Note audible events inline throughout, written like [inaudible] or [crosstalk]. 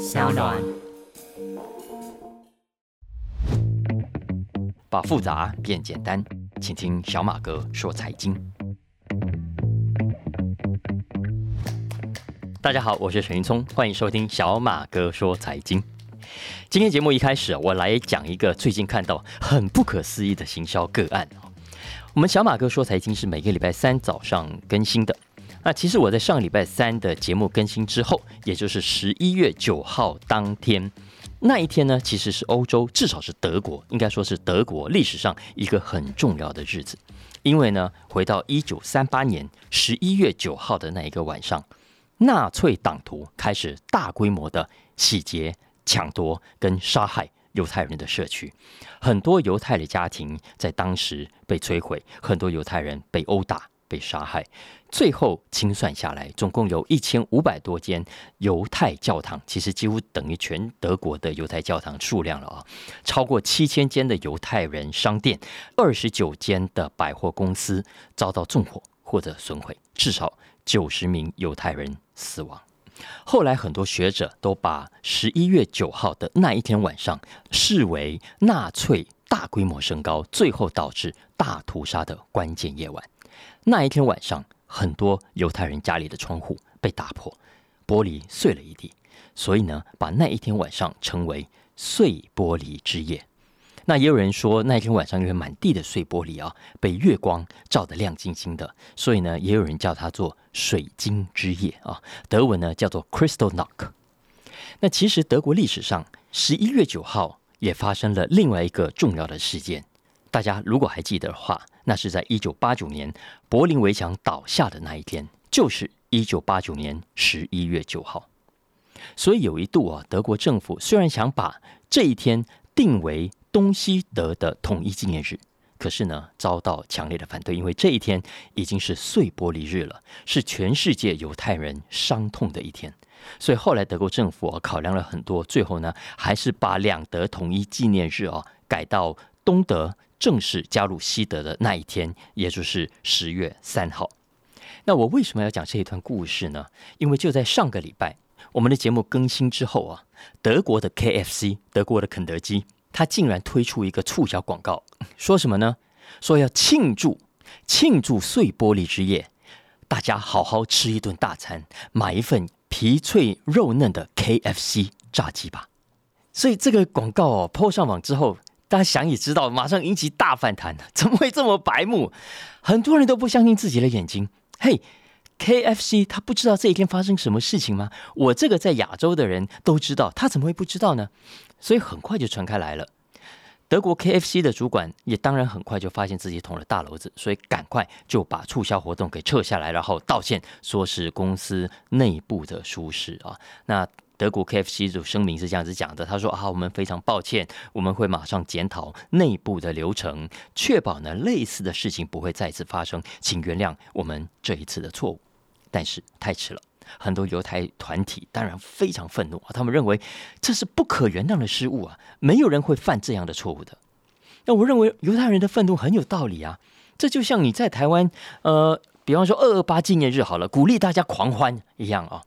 小暖。把复杂变简单，请听小马哥说财经。大家好，我是陈云聪，欢迎收听小马哥说财经。今天节目一开始，我来讲一个最近看到很不可思议的行销个案我们小马哥说财经是每个礼拜三早上更新的。那其实我在上礼拜三的节目更新之后，也就是十一月九号当天，那一天呢，其实是欧洲，至少是德国，应该说是德国历史上一个很重要的日子。因为呢，回到一九三八年十一月九号的那一个晚上，纳粹党徒开始大规模的洗劫、抢夺跟杀害犹太人的社区，很多犹太的家庭在当时被摧毁，很多犹太人被殴打。被杀害，最后清算下来，总共有一千五百多间犹太教堂，其实几乎等于全德国的犹太教堂数量了啊！超过七千间的犹太人商店，二十九间的百货公司遭到纵火或者损毁，至少九十名犹太人死亡。后来很多学者都把十一月九号的那一天晚上视为纳粹大规模升高，最后导致大屠杀的关键夜晚。那一天晚上，很多犹太人家里的窗户被打破，玻璃碎了一地，所以呢，把那一天晚上称为“碎玻璃之夜”。那也有人说，那一天晚上因为满地的碎玻璃啊，被月光照得亮晶晶的，所以呢，也有人叫它做“水晶之夜”啊，德文呢叫做 “Crystal Knock”。那其实德国历史上十一月九号也发生了另外一个重要的事件，大家如果还记得的话。那是在一九八九年柏林围墙倒下的那一天，就是一九八九年十一月九号。所以有一度啊，德国政府虽然想把这一天定为东西德的统一纪念日，可是呢，遭到强烈的反对，因为这一天已经是碎玻璃日了，是全世界犹太人伤痛的一天。所以后来德国政府啊考量了很多，最后呢，还是把两德统一纪念日啊改到东德。正式加入西德的那一天，也就是十月三号。那我为什么要讲这一段故事呢？因为就在上个礼拜，我们的节目更新之后啊，德国的 KFC，德国的肯德基，它竟然推出一个促销广告，说什么呢？说要庆祝庆祝碎玻璃之夜，大家好好吃一顿大餐，买一份皮脆肉嫩的 KFC 炸鸡吧。所以这个广告哦，抛上网之后。大家想也知道，马上引起大反弹 [laughs] 怎么会这么白目？很多人都不相信自己的眼睛。嘿，KFC 他不知道这一天发生什么事情吗？我这个在亚洲的人都知道，他怎么会不知道呢？所以很快就传开来了。德国 KFC 的主管也当然很快就发现自己捅了大篓子，所以赶快就把促销活动给撤下来，然后道歉，说是公司内部的疏失啊。那。德国 KFC 组声明是这样子讲的，他说啊，我们非常抱歉，我们会马上检讨内部的流程，确保呢类似的事情不会再次发生，请原谅我们这一次的错误。但是太迟了，很多犹太团体当然非常愤怒啊，他们认为这是不可原谅的失误啊，没有人会犯这样的错误的。那我认为犹太人的愤怒很有道理啊，这就像你在台湾，呃，比方说二二八纪念日好了，鼓励大家狂欢一样啊。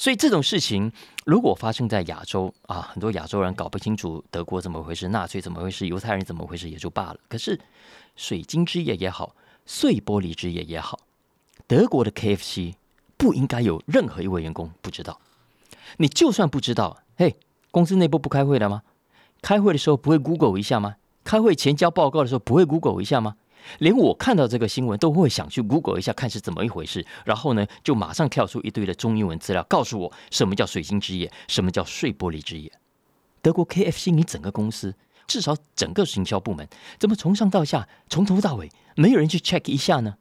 所以这种事情如果发生在亚洲啊，很多亚洲人搞不清楚德国怎么回事，纳粹怎么回事，犹太人怎么回事也就罢了。可是水晶之夜也好，碎玻璃之夜也好，德国的 KFC 不应该有任何一位员工不知道。你就算不知道，嘿，公司内部不开会了吗？开会的时候不会 Google 一下吗？开会前交报告的时候不会 Google 一下吗？连我看到这个新闻都会想去 Google 一下看是怎么一回事，然后呢，就马上跳出一堆的中英文资料，告诉我什么叫水晶之夜，什么叫碎玻璃之夜。德国 KFC，你整个公司至少整个行销部门，怎么从上到下，从头到尾没有人去 check 一下呢？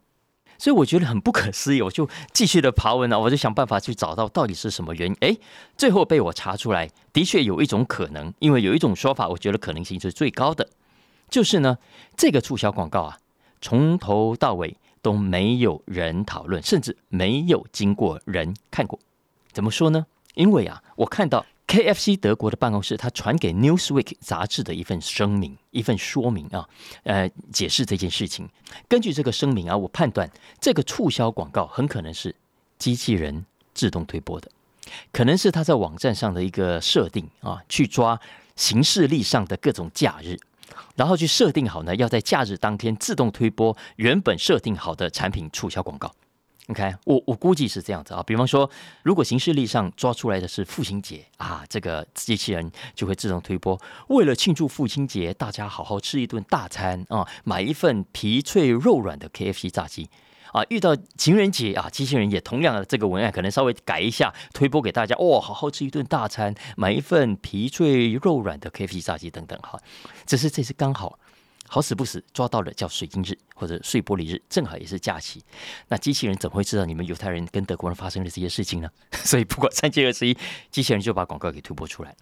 所以我觉得很不可思议，我就继续的爬文啊，我就想办法去找到到底是什么原因。哎，最后被我查出来，的确有一种可能，因为有一种说法，我觉得可能性是最高的，就是呢，这个促销广告啊。从头到尾都没有人讨论，甚至没有经过人看过。怎么说呢？因为啊，我看到 KFC 德国的办公室，他传给 Newsweek 杂志的一份声明，一份说明啊，呃，解释这件事情。根据这个声明啊，我判断这个促销广告很可能是机器人自动推播的。可能是他在网站上的一个设定啊，去抓行事历上的各种假日，然后去设定好呢，要在假日当天自动推播原本设定好的产品促销广告。OK，我我估计是这样子啊。比方说，如果行事历上抓出来的是父亲节啊，这个机器人就会自动推播，为了庆祝父亲节，大家好好吃一顿大餐啊，买一份皮脆肉软的 KFC 炸鸡。啊，遇到情人节啊，机器人也同样的这个文案可能稍微改一下，推播给大家。哇，好好吃一顿大餐，买一份皮脆肉软的 K F C 炸鸡等等哈。只是这次刚好好死不死抓到了叫水晶日或者碎玻璃日，正好也是假期。那机器人怎么会知道你们犹太人跟德国人发生了这些事情呢？[laughs] 所以不管三七二十一，机器人就把广告给推播出来。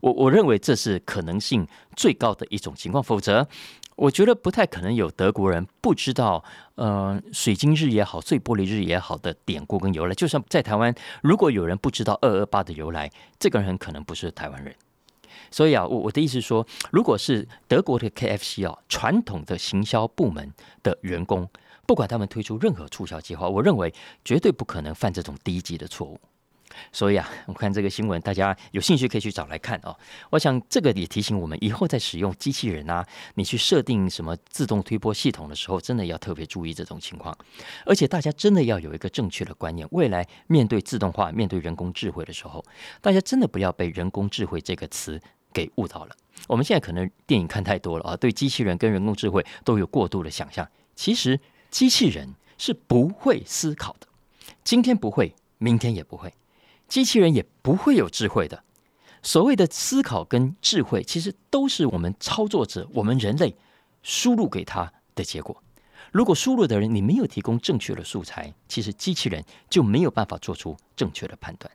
我我认为这是可能性最高的一种情况，否则。我觉得不太可能有德国人不知道，呃，水晶日也好，碎玻璃日也好的典故跟由来。就算在台湾，如果有人不知道二二八的由来，这个人很可能不是台湾人。所以啊，我我的意思是说，如果是德国的 KFC 啊，传统的行销部门的员工，不管他们推出任何促销计划，我认为绝对不可能犯这种低级的错误。所以啊，我看这个新闻，大家有兴趣可以去找来看哦。我想这个也提醒我们，以后在使用机器人啊，你去设定什么自动推波系统的时候，真的要特别注意这种情况。而且大家真的要有一个正确的观念，未来面对自动化、面对人工智慧的时候，大家真的不要被人工智慧这个词给误导了。我们现在可能电影看太多了啊，对机器人跟人工智慧都有过度的想象。其实机器人是不会思考的，今天不会，明天也不会。机器人也不会有智慧的。所谓的思考跟智慧，其实都是我们操作者、我们人类输入给他的结果。如果输入的人你没有提供正确的素材，其实机器人就没有办法做出正确的判断。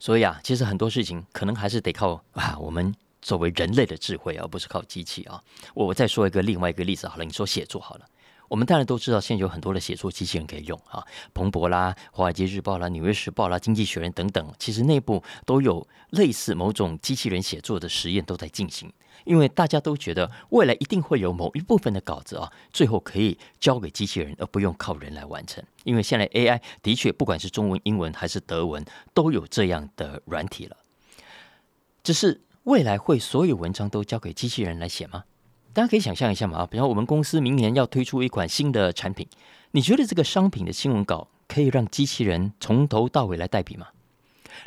所以啊，其实很多事情可能还是得靠啊我们作为人类的智慧，而不是靠机器啊。我再说一个另外一个例子好了，你说写作好了。我们当然都知道，现在有很多的写作机器人可以用啊，彭博啦、华尔街日报啦、纽约时报啦、经济学人等等，其实内部都有类似某种机器人写作的实验都在进行。因为大家都觉得未来一定会有某一部分的稿子啊，最后可以交给机器人，而不用靠人来完成。因为现在 AI 的确不管是中文、英文还是德文，都有这样的软体了。只是未来会所有文章都交给机器人来写吗？大家可以想象一下嘛，比方我们公司明年要推出一款新的产品，你觉得这个商品的新闻稿可以让机器人从头到尾来代笔吗？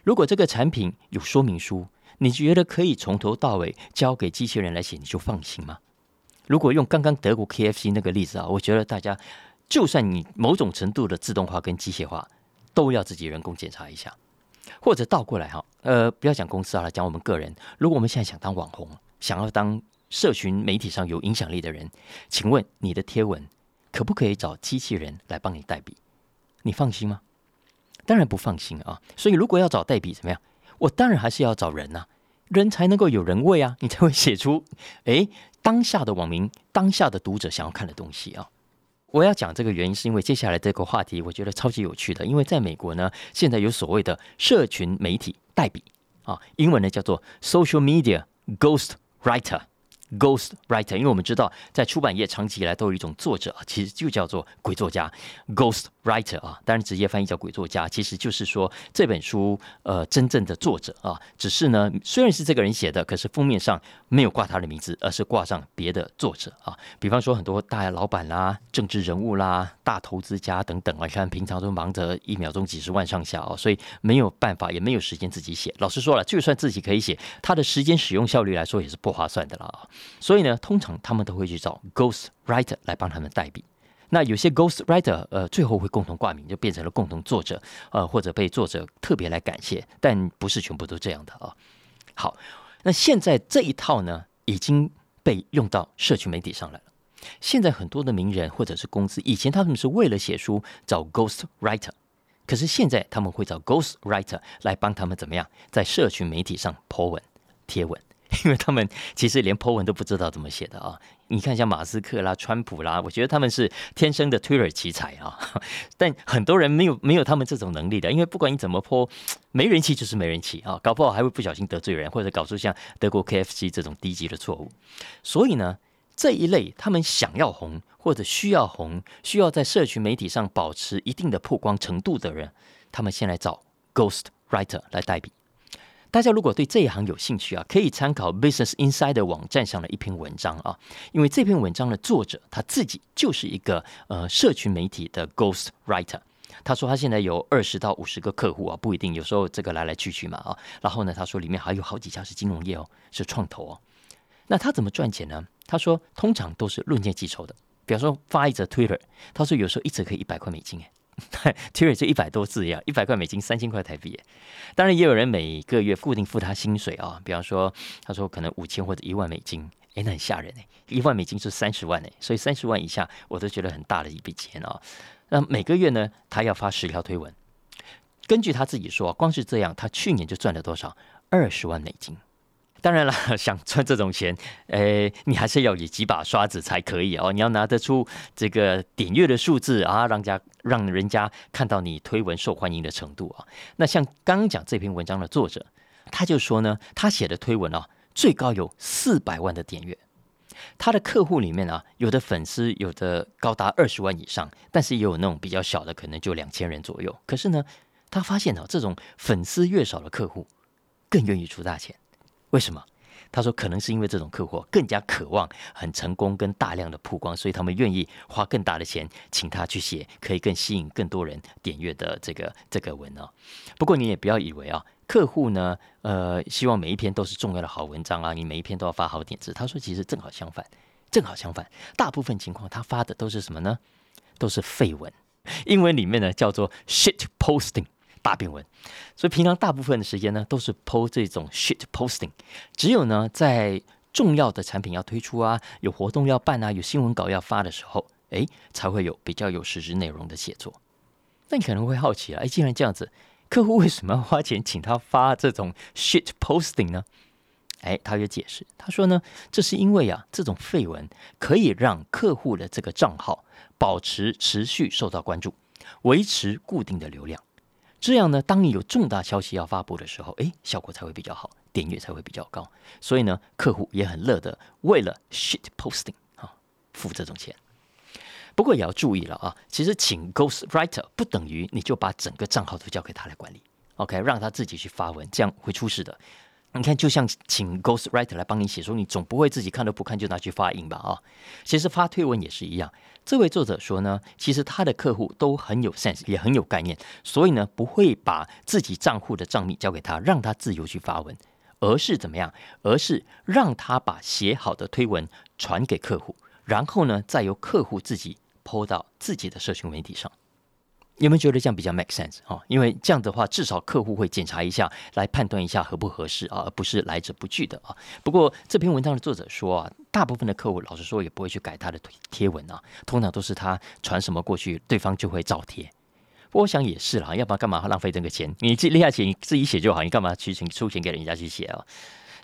如果这个产品有说明书，你觉得可以从头到尾交给机器人来写，你就放心吗？如果用刚刚德国 KFC 那个例子啊，我觉得大家就算你某种程度的自动化跟机械化，都要自己人工检查一下，或者倒过来哈，呃，不要讲公司啊，讲我们个人，如果我们现在想当网红，想要当。社群媒体上有影响力的人，请问你的贴文可不可以找机器人来帮你代笔？你放心吗？当然不放心啊！所以如果要找代笔怎么样？我当然还是要找人呐，人才能够有人味啊，你才会写出诶当下的网民、当下的读者想要看的东西啊！我要讲这个原因，是因为接下来这个话题我觉得超级有趣的，因为在美国呢，现在有所谓的社群媒体代笔啊，英文呢叫做 Social Media Ghost Writer。Ghost writer，因为我们知道，在出版业长期以来都有一种作者，其实就叫做鬼作家。Ghost writer 啊，当然直接翻译叫鬼作家，其实就是说这本书呃真正的作者啊，只是呢虽然是这个人写的，可是封面上没有挂他的名字，而是挂上别的作者啊。比方说很多大老板啦、政治人物啦、大投资家等等啊，看平常都忙着一秒钟几十万上下哦，所以没有办法，也没有时间自己写。老实说了，就算自己可以写，他的时间使用效率来说也是不划算的了啊。所以呢，通常他们都会去找 ghost writer 来帮他们代笔。那有些 ghost writer，呃，最后会共同挂名，就变成了共同作者，呃，或者被作者特别来感谢，但不是全部都这样的啊。好，那现在这一套呢，已经被用到社群媒体上来了。现在很多的名人或者是公司，以前他们是为了写书找 ghost writer，可是现在他们会找 ghost writer 来帮他们怎么样，在社群媒体上 po 文贴文。[laughs] 因为他们其实连 po 文都不知道怎么写的啊！你看像马斯克啦、川普啦，我觉得他们是天生的 Twitter 奇才啊。[laughs] 但很多人没有没有他们这种能力的，因为不管你怎么 po，没人气就是没人气啊，搞不好还会不小心得罪人，或者搞出像德国 KFC 这种低级的错误。所以呢，这一类他们想要红或者需要红，需要在社群媒体上保持一定的曝光程度的人，他们先来找 Ghost Writer 来代笔。大家如果对这一行有兴趣啊，可以参考 Business Insider 网站上的一篇文章啊，因为这篇文章的作者他自己就是一个呃社群媒体的 Ghost Writer。他说他现在有二十到五十个客户啊，不一定，有时候这个来来去去嘛啊。然后呢，他说里面还有好几家是金融业哦，是创投哦。那他怎么赚钱呢？他说通常都是论件计酬的，比方说发一则 Twitter，他说有时候一则可以一百块美金哎。[laughs] Twitter 就一百多字呀，一百块美金，三千块台币。当然，也有人每个月固定付他薪水啊。比方说，他说可能五千或者一万美金，哎，那很吓人哎。一万美金是三十万哎，所以三十万以下我都觉得很大的一笔钱啊。那每个月呢，他要发十条推文。根据他自己说，光是这样，他去年就赚了多少？二十万美金。当然了，[laughs] 想赚这种钱，诶，你还是要有几把刷子才可以哦。你要拿得出这个点阅的数字啊，让家让人家看到你推文受欢迎的程度啊。那像刚刚讲这篇文章的作者，他就说呢，他写的推文啊，最高有四百万的点阅。他的客户里面啊，有的粉丝有的高达二十万以上，但是也有那种比较小的，可能就两千人左右。可是呢，他发现啊，这种粉丝越少的客户，更愿意出大钱。为什么？他说，可能是因为这种客户更加渴望很成功跟大量的曝光，所以他们愿意花更大的钱请他去写，可以更吸引更多人点阅的这个这个文哦。不过你也不要以为啊，客户呢，呃，希望每一篇都是重要的好文章啊，你每一篇都要发好点子。他说，其实正好相反，正好相反，大部分情况他发的都是什么呢？都是废文，英文里面呢叫做 shit posting。大变文，所以平常大部分的时间呢，都是 PO 这种 shit posting。只有呢，在重要的产品要推出啊，有活动要办啊，有新闻稿要发的时候，哎，才会有比较有实质内容的写作。那你可能会好奇了，哎，既然这样子，客户为什么要花钱请他发这种 shit posting 呢？哎，他有解释，他说呢，这是因为啊，这种废文可以让客户的这个账号保持持续受到关注，维持固定的流量。这样呢，当你有重大消息要发布的时候，哎，效果才会比较好，点阅才会比较高。所以呢，客户也很乐的为了 shit posting 啊付这种钱。不过也要注意了啊，其实请 ghost writer 不等于你就把整个账号都交给他来管理，OK，让他自己去发文，这样会出事的。你看，就像请 ghost writer 来帮你写，说你总不会自己看都不看就拿去发印吧？啊，其实发推文也是一样。这位作者说呢，其实他的客户都很有 sense，也很有概念，所以呢，不会把自己账户的账密交给他，让他自由去发文，而是怎么样？而是让他把写好的推文传给客户，然后呢，再由客户自己 po 到自己的社群媒体上。有没有觉得这样比较 make sense 啊？因为这样的话，至少客户会检查一下，来判断一下合不合适啊，而不是来者不拒的啊。不过这篇文章的作者说啊，大部分的客户老实说也不会去改他的贴文啊，通常都是他传什么过去，对方就会照贴。我想也是啦，要不然干嘛浪费这个钱？你自己立下钱，你自己写就好，你干嘛去请出钱给人家去写啊？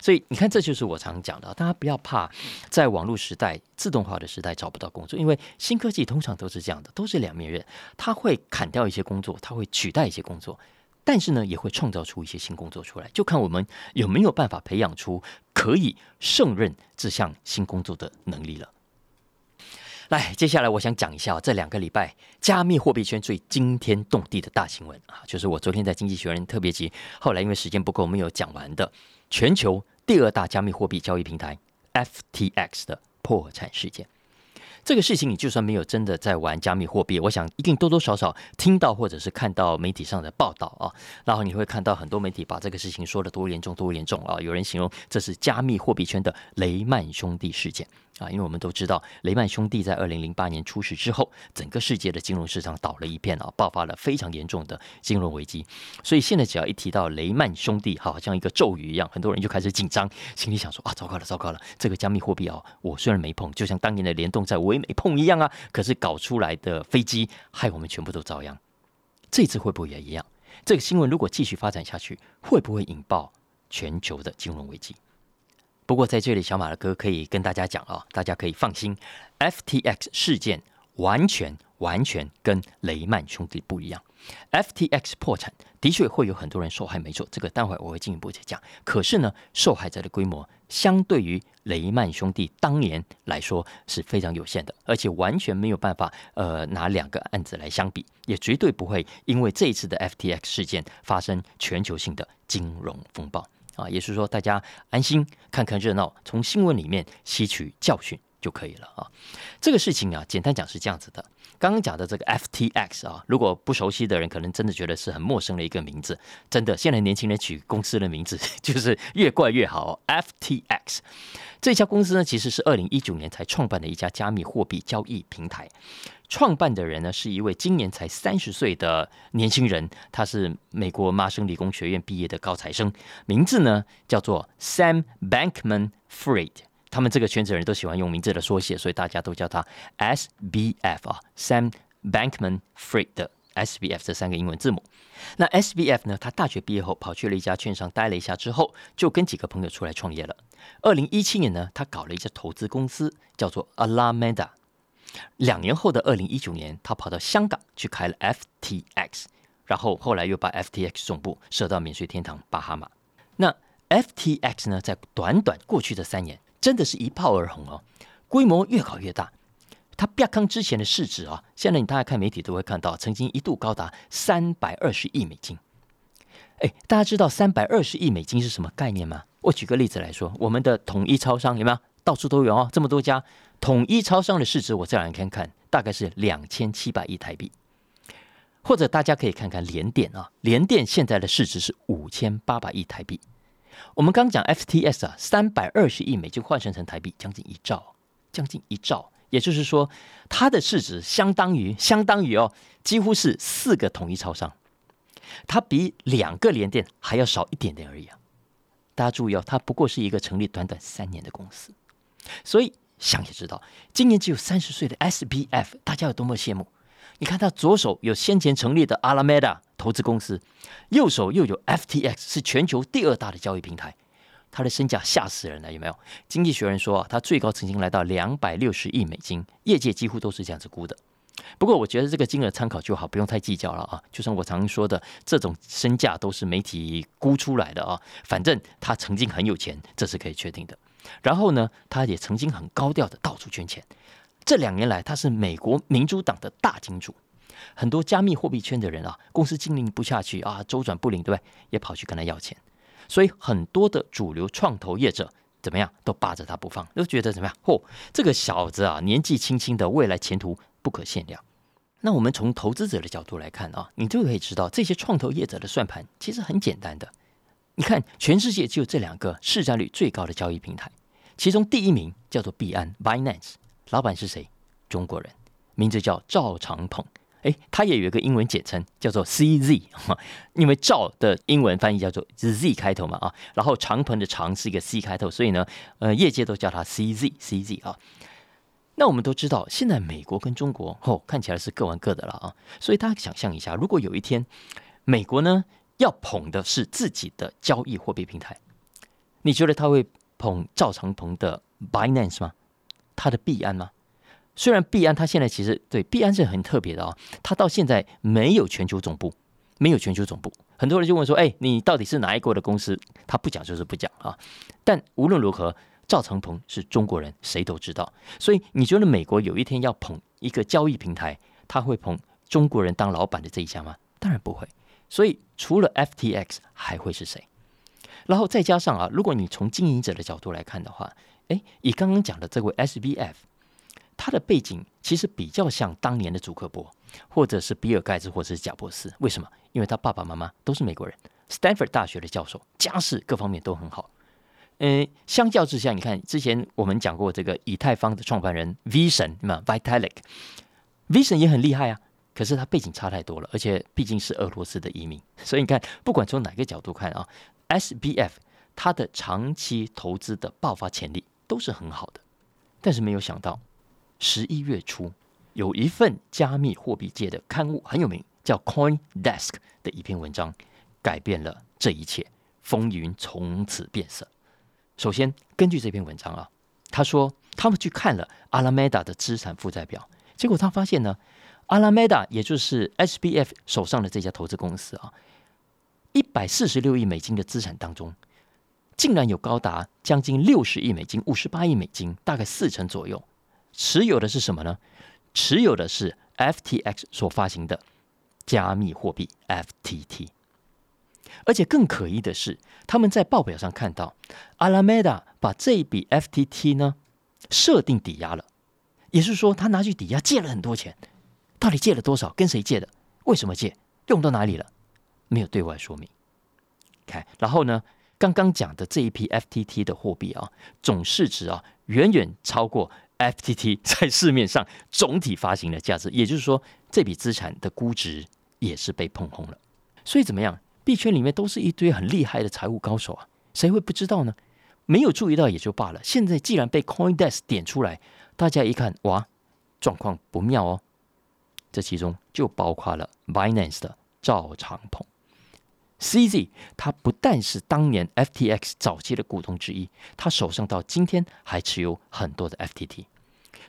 所以你看，这就是我常讲的，大家不要怕，在网络时代、自动化的时代找不到工作，因为新科技通常都是这样的，都是两面刃，它会砍掉一些工作，它会取代一些工作，但是呢，也会创造出一些新工作出来，就看我们有没有办法培养出可以胜任这项新工作的能力了。来，接下来我想讲一下这两个礼拜加密货币圈最惊天动地的大新闻啊，就是我昨天在《经济学人》特别集，后来因为时间不够没有讲完的全球。第二大加密货币交易平台 FTX 的破产事件，这个事情你就算没有真的在玩加密货币，我想一定多多少少听到或者是看到媒体上的报道啊，然后你会看到很多媒体把这个事情说的多严重多严重啊，有人形容这是加密货币圈的雷曼兄弟事件。啊，因为我们都知道雷曼兄弟在二零零八年出事之后，整个世界的金融市场倒了一片啊，爆发了非常严重的金融危机。所以现在只要一提到雷曼兄弟，好像一个咒语一样，很多人就开始紧张，心里想说啊，糟糕了，糟糕了，这个加密货币啊，我虽然没碰，就像当年的联动债我也没碰一样啊，可是搞出来的飞机害我们全部都遭殃。这次会不会也一样？这个新闻如果继续发展下去，会不会引爆全球的金融危机？不过在这里，小马的哥可以跟大家讲啊，大家可以放心，FTX 事件完全完全跟雷曼兄弟不一样。FTX 破产的确会有很多人受害，没错，这个待会我会进一步再讲。可是呢，受害者的规模相对于雷曼兄弟当年来说是非常有限的，而且完全没有办法呃拿两个案子来相比，也绝对不会因为这一次的 FTX 事件发生全球性的金融风暴啊，也是说大家安心看看热闹，从新闻里面吸取教训。就可以了啊。这个事情啊，简单讲是这样子的。刚刚讲的这个 FTX 啊，如果不熟悉的人，可能真的觉得是很陌生的一个名字。真的，现在年轻人取公司的名字 [laughs] 就是越怪越好。FTX 这家公司呢，其实是二零一九年才创办的一家加密货币交易平台。创办的人呢，是一位今年才三十岁的年轻人，他是美国麻省理工学院毕业的高材生，名字呢叫做 Sam Bankman-Fried。他们这个圈子的人都喜欢用名字的缩写，所以大家都叫他 SBF 啊，Sam Bankman-Fried 的 SBF 这三个英文字母。那 SBF 呢，他大学毕业后跑去了一家券商待了一下之后，就跟几个朋友出来创业了。二零一七年呢，他搞了一家投资公司，叫做 Alameda。两年后的二零一九年，他跑到香港去开了 FTX，然后后来又把 FTX 总部设到免税天堂巴哈马。那 FTX 呢，在短短过去的三年。真的是一炮而红哦，规模越搞越大。它亚康之前的市值啊，现在你大家看媒体都会看到，曾经一度高达三百二十亿美金。哎，大家知道三百二十亿美金是什么概念吗？我举个例子来说，我们的统一超商有没有？到处都有哦，这么多家统一超商的市值，我这两天看大概是两千七百亿台币。或者大家可以看看联电啊，联电现在的市值是五千八百亿台币。我们刚讲 FTS 啊，三百二十亿美金换算成台币将近一兆，将近一兆，也就是说，它的市值相当于相当于哦，几乎是四个统一超商，它比两个联电还要少一点点而已啊！大家注意哦，它不过是一个成立短短三年的公司，所以想也知道，今年只有三十岁的 SBF，大家有多么羡慕。你看他左手有先前成立的 Alameda 投资公司，右手又有 FTX 是全球第二大的交易平台，他的身价吓死人了，有没有？经济学人说啊，他最高曾经来到两百六十亿美金，业界几乎都是这样子估的。不过我觉得这个金额参考就好，不用太计较了啊。就像我常说的，这种身价都是媒体估出来的啊。反正他曾经很有钱，这是可以确定的。然后呢，他也曾经很高调的到处捐钱。这两年来，他是美国民主党的大金主，很多加密货币圈的人啊，公司经营不下去啊，周转不灵，对不对？也跑去跟他要钱，所以很多的主流创投业者怎么样，都扒着他不放，都觉得怎么样？嚯，这个小子啊，年纪轻轻的，未来前途不可限量。那我们从投资者的角度来看啊，你就可以知道，这些创投业者的算盘其实很简单的。你看，全世界只有这两个市占率最高的交易平台，其中第一名叫做币安 （Binance）。老板是谁？中国人，名字叫赵长鹏。哎，他也有一个英文简称，叫做 CZ。[laughs] 因为赵的英文翻译叫做 Z 开头嘛啊，然后长鹏的长是一个 C 开头，所以呢，呃，业界都叫他 CZ，CZ 啊。那我们都知道，现在美国跟中国哦，看起来是各玩各的了啊。所以大家想象一下，如果有一天美国呢要捧的是自己的交易货币平台，你觉得他会捧赵长鹏的 Binance 吗？他的币安吗？虽然币安，它现在其实对币安是很特别的啊，它到现在没有全球总部，没有全球总部。很多人就问说：“哎，你到底是哪一国的公司？”他不讲就是不讲啊。但无论如何，赵长鹏是中国人，谁都知道。所以你觉得美国有一天要捧一个交易平台，他会捧中国人当老板的这一家吗？当然不会。所以除了 FTX 还会是谁？然后再加上啊，如果你从经营者的角度来看的话。哎，以刚刚讲的这位 SBF，他的背景其实比较像当年的祖克伯，或者是比尔盖茨，或者是贾伯斯。为什么？因为他爸爸妈妈都是美国人，Stanford 大学的教授，家世各方面都很好。嗯，相较之下，你看之前我们讲过这个以太坊的创办人 Vision 嘛，Vitalik，Vision 也很厉害啊，可是他背景差太多了，而且毕竟是俄罗斯的移民，所以你看，不管从哪个角度看啊，SBF 他的长期投资的爆发潜力。都是很好的，但是没有想到，十一月初有一份加密货币界的刊物很有名，叫 Coin Desk 的一篇文章，改变了这一切，风云从此变色。首先，根据这篇文章啊，他说他们去看了阿拉梅达的资产负债表，结果他发现呢，阿拉梅达也就是 SBF 手上的这家投资公司啊，一百四十六亿美金的资产当中。竟然有高达将近六十亿美金、五十八亿美金，大概四成左右，持有的是什么呢？持有的是 FTX 所发行的加密货币 FTT。而且更可疑的是，他们在报表上看到，Alameda 把这一笔 FTT 呢设定抵押了，也是说，他拿去抵押借了很多钱。到底借了多少？跟谁借的？为什么借？用到哪里了？没有对外说明。看，然后呢？刚刚讲的这一批 FTT 的货币啊，总市值啊，远远超过 FTT 在市面上总体发行的价值。也就是说，这笔资产的估值也是被碰空了。所以怎么样？币圈里面都是一堆很厉害的财务高手啊，谁会不知道呢？没有注意到也就罢了。现在既然被 CoinDesk 点出来，大家一看，哇，状况不妙哦。这其中就包括了 Binance 的赵长鹏。CZ，他不但是当年 FTX 早期的股东之一，他手上到今天还持有很多的 FTT，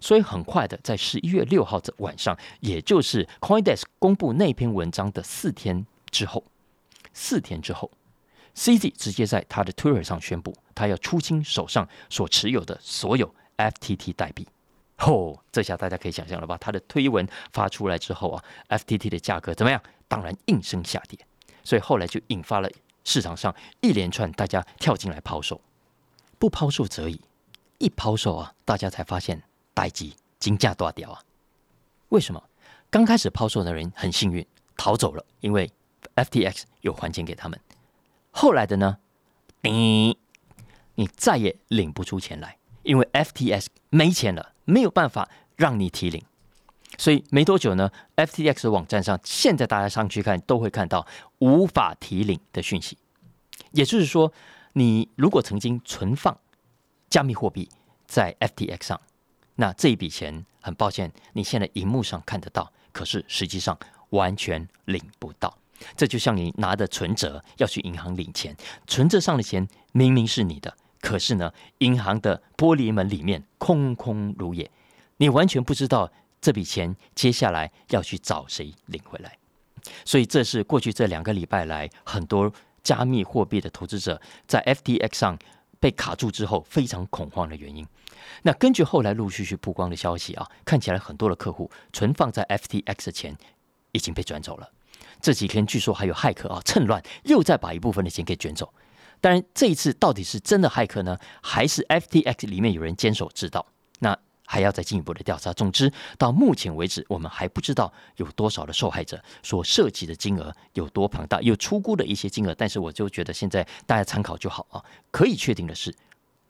所以很快的，在十一月六号的晚上，也就是 CoinDesk 公布那篇文章的四天之后，四天之后，CZ 直接在他的 Twitter 上宣布，他要出清手上所持有的所有 FTT 代币。哦，这下大家可以想象了吧？他的推文发出来之后啊，FTT 的价格怎么样？当然应声下跌。所以后来就引发了市场上一连串大家跳进来抛售，不抛售则已，一抛售啊，大家才发现待机金价大掉啊！为什么？刚开始抛售的人很幸运逃走了，因为 FTX 有还钱给他们。后来的呢？你你再也领不出钱来，因为 FTX 没钱了，没有办法让你提领。所以没多久呢，FTX 的网站上，现在大家上去看都会看到无法提领的讯息。也就是说，你如果曾经存放加密货币在 FTX 上，那这一笔钱，很抱歉，你现在荧幕上看得到，可是实际上完全领不到。这就像你拿的存折要去银行领钱，存折上的钱明明是你的，可是呢，银行的玻璃门里面空空如也，你完全不知道。这笔钱接下来要去找谁领回来？所以这是过去这两个礼拜来很多加密货币的投资者在 FTX 上被卡住之后非常恐慌的原因。那根据后来陆续去曝光的消息啊，看起来很多的客户存放在 FTX 的钱已经被转走了。这几天据说还有骇客啊趁乱又再把一部分的钱给卷走。当然这一次到底是真的骇客呢，还是 FTX 里面有人坚守之道？那？还要再进一步的调查。总之，到目前为止，我们还不知道有多少的受害者所涉及的金额有多庞大，有出估的一些金额。但是，我就觉得现在大家参考就好啊。可以确定的是，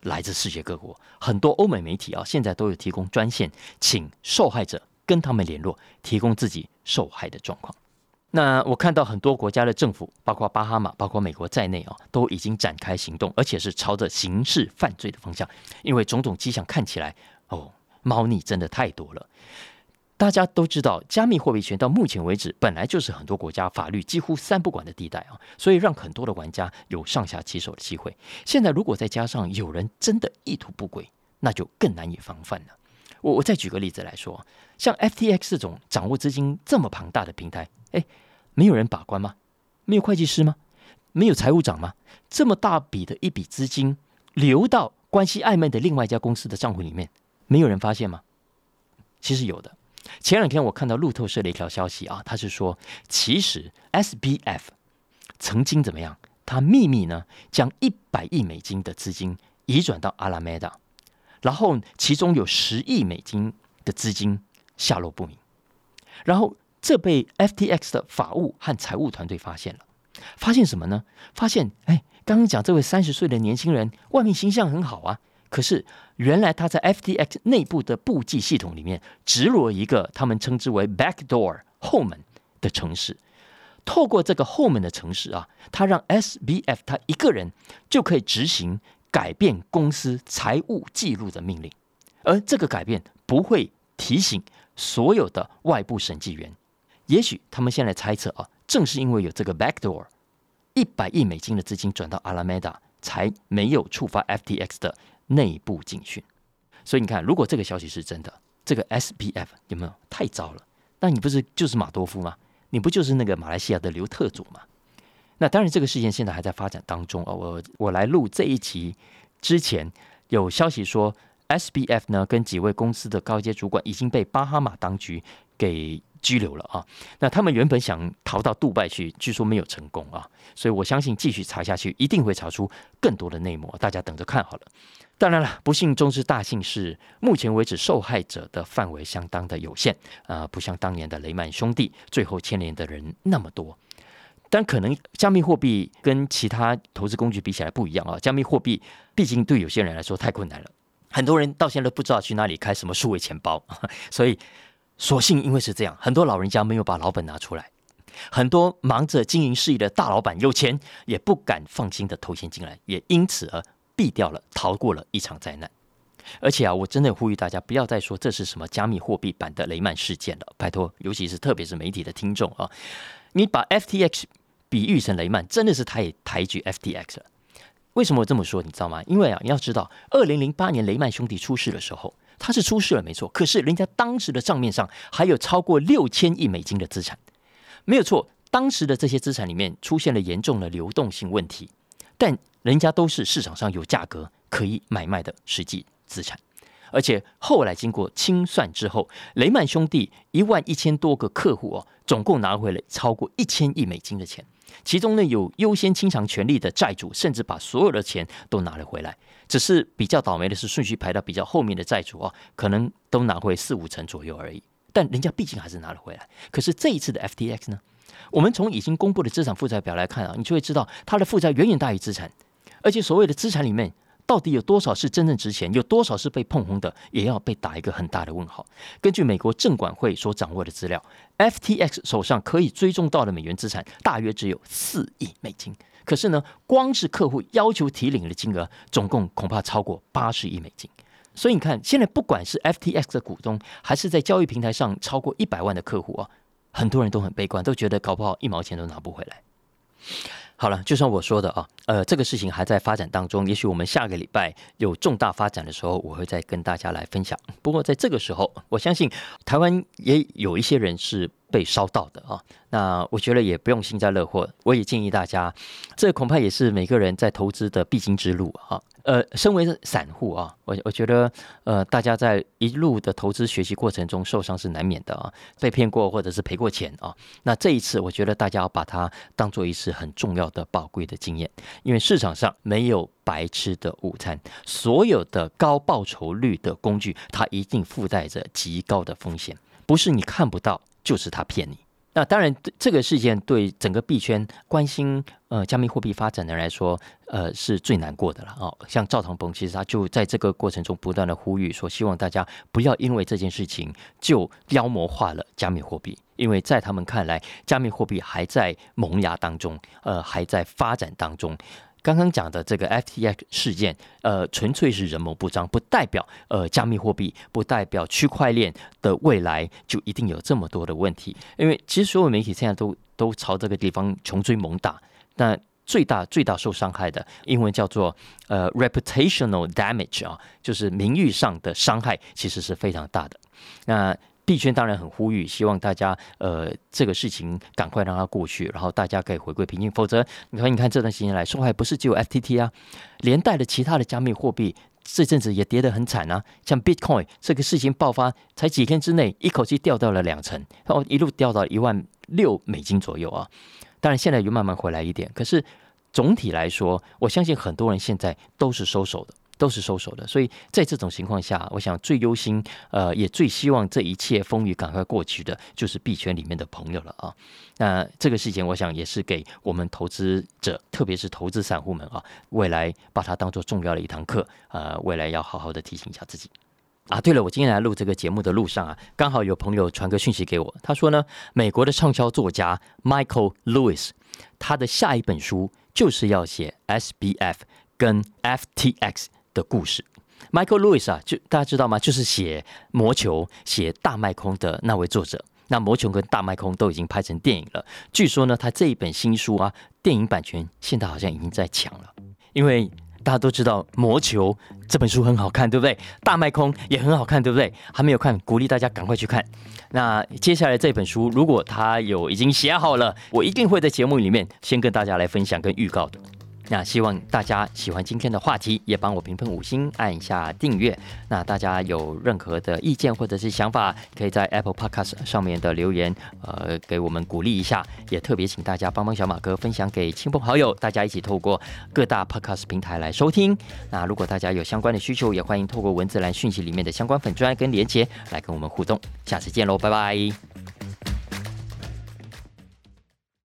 来自世界各国很多欧美媒体啊，现在都有提供专线，请受害者跟他们联络，提供自己受害的状况。那我看到很多国家的政府，包括巴哈马、包括美国在内啊，都已经展开行动，而且是朝着刑事犯罪的方向，因为种种迹象看起来哦。猫腻真的太多了，大家都知道，加密货币圈到目前为止本来就是很多国家法律几乎三不管的地带啊，所以让很多的玩家有上下其手的机会。现在如果再加上有人真的意图不轨，那就更难以防范了。我我再举个例子来说，像 FTX 这种掌握资金这么庞大的平台，哎，没有人把关吗？没有会计师吗？没有财务长吗？这么大笔的一笔资金流到关系暧昧的另外一家公司的账户里面？没有人发现吗？其实有的。前两天我看到路透社的一条消息啊，他是说，其实 SBF 曾经怎么样？他秘密呢，将一百亿美金的资金移转到阿拉梅达，然后其中有十亿美金的资金下落不明，然后这被 FTX 的法务和财务团队发现了。发现什么呢？发现，哎，刚刚讲这位三十岁的年轻人，外面形象很好啊。可是，原来他在 FTX 内部的布记系统里面植入了一个他们称之为 backdoor 后门的城市。透过这个后门的城市啊，他让 SBF 他一个人就可以执行改变公司财务记录的命令，而这个改变不会提醒所有的外部审计员。也许他们现在猜测啊，正是因为有这个 backdoor，一百亿美金的资金转到阿拉梅达，才没有触发 FTX 的。内部警讯，所以你看，如果这个消息是真的，这个 SBF 有没有太糟了？那你不是就是马多夫吗？你不就是那个马来西亚的刘特佐吗？那当然，这个事件现在还在发展当中啊。我我来录这一集之前，有消息说，SBF 呢跟几位公司的高阶主管已经被巴哈马当局给拘留了啊。那他们原本想逃到杜拜去，据说没有成功啊。所以我相信继续查下去，一定会查出更多的内幕，大家等着看好了。当然了，不幸中之大幸是，目前为止受害者的范围相当的有限啊，不像当年的雷曼兄弟，最后牵连的人那么多。但可能加密货币跟其他投资工具比起来不一样啊，加密货币毕竟对有些人来说太困难了，很多人到现在都不知道去哪里开什么数位钱包，[laughs] 所以所幸因为是这样，很多老人家没有把老本拿出来，很多忙着经营事业的大老板有钱也不敢放心的投钱进来，也因此而避掉了，逃过了一场灾难。而且啊，我真的呼吁大家不要再说这是什么加密货币版的雷曼事件了，拜托，尤其是特别是媒体的听众啊。你把 FTX 比喻成雷曼，真的是他也抬举 FTX 了。为什么我这么说？你知道吗？因为啊，你要知道，二零零八年雷曼兄弟出事的时候，他是出事了，没错。可是人家当时的账面上还有超过六千亿美金的资产，没有错。当时的这些资产里面出现了严重的流动性问题，但人家都是市场上有价格可以买卖的实际资产。而且后来经过清算之后，雷曼兄弟一万一千多个客户哦，总共拿回了超过一千亿美金的钱。其中呢，有优先清偿权利的债主，甚至把所有的钱都拿了回来。只是比较倒霉的是，顺序排到比较后面的债主啊，可能都拿回四五成左右而已。但人家毕竟还是拿了回来。可是这一次的 FTX 呢，我们从已经公布的资产负债表来看啊，你就会知道它的负债远远大于资产，而且所谓的资产里面。到底有多少是真正值钱，有多少是被碰红的，也要被打一个很大的问号。根据美国证管会所掌握的资料，FTX 手上可以追踪到的美元资产大约只有四亿美金。可是呢，光是客户要求提领的金额，总共恐怕超过八十亿美金。所以你看，现在不管是 FTX 的股东，还是在交易平台上超过一百万的客户啊，很多人都很悲观，都觉得搞不好一毛钱都拿不回来。好了，就像我说的啊，呃，这个事情还在发展当中，也许我们下个礼拜有重大发展的时候，我会再跟大家来分享。不过在这个时候，我相信台湾也有一些人是被烧到的啊。那我觉得也不用幸灾乐祸，我也建议大家，这恐怕也是每个人在投资的必经之路啊。呃，身为散户啊，我我觉得，呃，大家在一路的投资学习过程中受伤是难免的啊，被骗过或者是赔过钱啊。那这一次，我觉得大家要把它当做一次很重要的宝贵的经验，因为市场上没有白吃的午餐，所有的高报酬率的工具，它一定附带着极高的风险，不是你看不到，就是它骗你。那当然，这个事件对整个币圈关心呃加密货币发展的人来说，呃是最难过的了哦。像赵唐鹏，其实他就在这个过程中不断的呼吁说，希望大家不要因为这件事情就妖魔化了加密货币，因为在他们看来，加密货币还在萌芽当中，呃还在发展当中。刚刚讲的这个 FTX 事件，呃，纯粹是人谋不臧，不代表呃加密货币，不代表区块链的未来就一定有这么多的问题。因为其实所有媒体现在都都朝这个地方穷追猛打，那最大最大受伤害的，英文叫做呃 reputational damage 啊，就是名誉上的伤害，其实是非常大的。那币圈当然很呼吁，希望大家呃这个事情赶快让它过去，然后大家可以回归平静。否则，你看，你看这段时间来受害不是只有 FTT 啊，连带的其他的加密货币这阵子也跌得很惨啊。像 Bitcoin 这个事情爆发，才几天之内一口气掉到了两成，然后一路掉到一万六美金左右啊。当然现在又慢慢回来一点，可是总体来说，我相信很多人现在都是收手的。都是收手的，所以在这种情况下，我想最忧心，呃，也最希望这一切风雨赶快过去的，就是币圈里面的朋友了啊。那这个事情，我想也是给我们投资者，特别是投资散户们啊，未来把它当做重要的一堂课，呃，未来要好好的提醒一下自己啊。对了，我今天来录这个节目的路上啊，刚好有朋友传个讯息给我，他说呢，美国的畅销作家 Michael Lewis，他的下一本书就是要写 SBF 跟 FTX。的故事，Michael Lewis 啊，就大家知道吗？就是写《魔球》、写《大麦空》的那位作者。那《魔球》跟《大麦空》都已经拍成电影了。据说呢，他这一本新书啊，电影版权现在好像已经在抢了。因为大家都知道《魔球》这本书很好看，对不对？大麦空也很好看，对不对？还没有看，鼓励大家赶快去看。那接下来这本书，如果他有已经写好了，我一定会在节目里面先跟大家来分享跟预告的。那希望大家喜欢今天的话题，也帮我评分五星，按一下订阅。那大家有任何的意见或者是想法，可以在 Apple Podcast 上面的留言，呃，给我们鼓励一下。也特别请大家帮帮小马哥分享给亲朋好友，大家一起透过各大 Podcast 平台来收听。那如果大家有相关的需求，也欢迎透过文字栏讯息里面的相关粉砖跟连接来跟我们互动。下次见喽，拜拜。